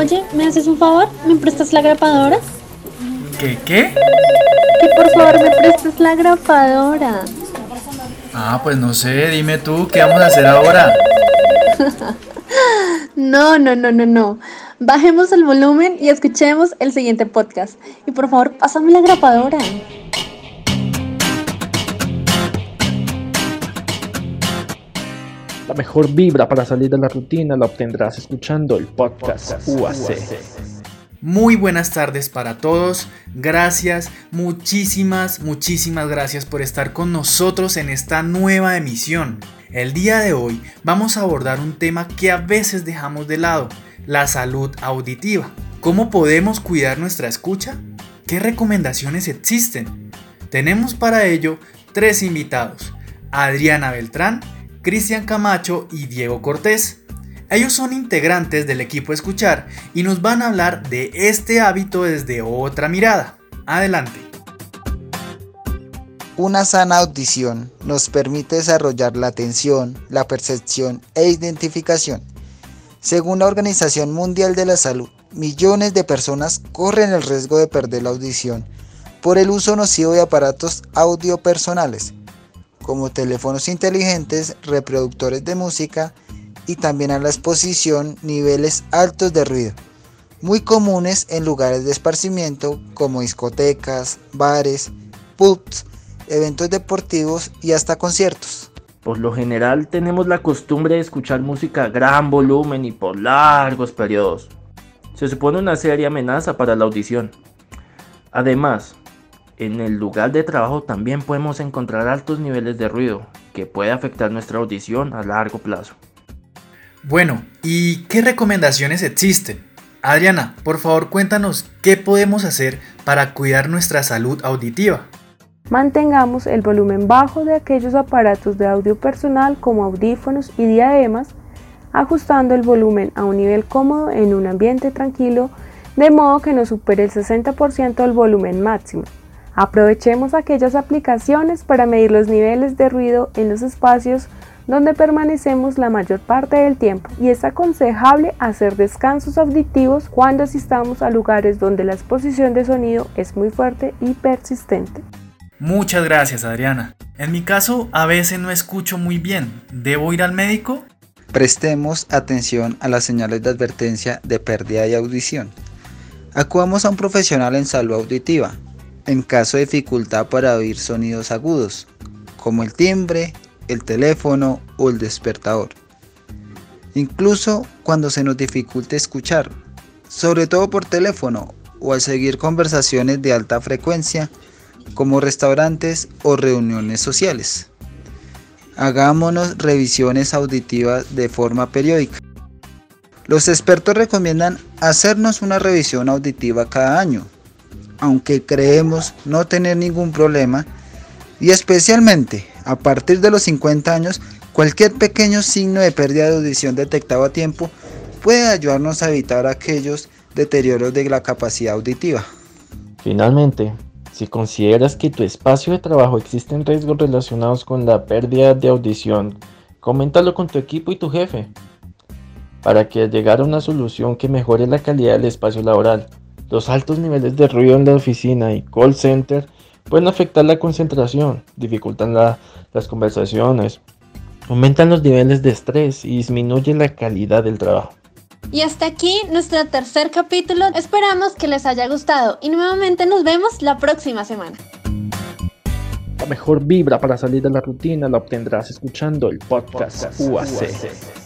Oye, ¿me haces un favor? ¿Me prestas la grapadora? ¿Qué qué? Que por favor me prestes la grapadora. Ah, pues no sé, dime tú, ¿qué vamos a hacer ahora? No, no, no, no, no. Bajemos el volumen y escuchemos el siguiente podcast. Y por favor, pásame la grapadora. La mejor vibra para salir de la rutina la obtendrás escuchando el podcast UAC. Muy buenas tardes para todos. Gracias, muchísimas, muchísimas gracias por estar con nosotros en esta nueva emisión. El día de hoy vamos a abordar un tema que a veces dejamos de lado, la salud auditiva. ¿Cómo podemos cuidar nuestra escucha? ¿Qué recomendaciones existen? Tenemos para ello tres invitados, Adriana Beltrán, Cristian Camacho y Diego Cortés. Ellos son integrantes del equipo Escuchar y nos van a hablar de este hábito desde otra mirada. Adelante. Una sana audición nos permite desarrollar la atención, la percepción e identificación. Según la Organización Mundial de la Salud, millones de personas corren el riesgo de perder la audición por el uso nocivo de aparatos audio personales como teléfonos inteligentes, reproductores de música y también a la exposición niveles altos de ruido, muy comunes en lugares de esparcimiento como discotecas, bares, pubs, eventos deportivos y hasta conciertos. Por lo general tenemos la costumbre de escuchar música a gran volumen y por largos periodos. Se supone una seria amenaza para la audición. Además, en el lugar de trabajo también podemos encontrar altos niveles de ruido que puede afectar nuestra audición a largo plazo. Bueno, ¿y qué recomendaciones existen? Adriana, por favor cuéntanos qué podemos hacer para cuidar nuestra salud auditiva. Mantengamos el volumen bajo de aquellos aparatos de audio personal como audífonos y diademas, ajustando el volumen a un nivel cómodo en un ambiente tranquilo, de modo que no supere el 60% del volumen máximo. Aprovechemos aquellas aplicaciones para medir los niveles de ruido en los espacios donde permanecemos la mayor parte del tiempo y es aconsejable hacer descansos auditivos cuando asistamos a lugares donde la exposición de sonido es muy fuerte y persistente. Muchas gracias Adriana. En mi caso a veces no escucho muy bien. ¿Debo ir al médico? Prestemos atención a las señales de advertencia de pérdida de audición. Acudamos a un profesional en salud auditiva en caso de dificultad para oír sonidos agudos, como el timbre, el teléfono o el despertador. Incluso cuando se nos dificulte escuchar, sobre todo por teléfono o al seguir conversaciones de alta frecuencia, como restaurantes o reuniones sociales. Hagámonos revisiones auditivas de forma periódica. Los expertos recomiendan hacernos una revisión auditiva cada año aunque creemos no tener ningún problema, y especialmente a partir de los 50 años, cualquier pequeño signo de pérdida de audición detectado a tiempo puede ayudarnos a evitar aquellos deterioros de la capacidad auditiva. Finalmente, si consideras que tu espacio de trabajo existen riesgos relacionados con la pérdida de audición, coméntalo con tu equipo y tu jefe para que llegar a una solución que mejore la calidad del espacio laboral los altos niveles de ruido en la oficina y call center pueden afectar la concentración, dificultan las conversaciones, aumentan los niveles de estrés y disminuyen la calidad del trabajo. Y hasta aquí nuestro tercer capítulo. Esperamos que les haya gustado y nuevamente nos vemos la próxima semana. La mejor vibra para salir de la rutina la obtendrás escuchando el podcast UAC.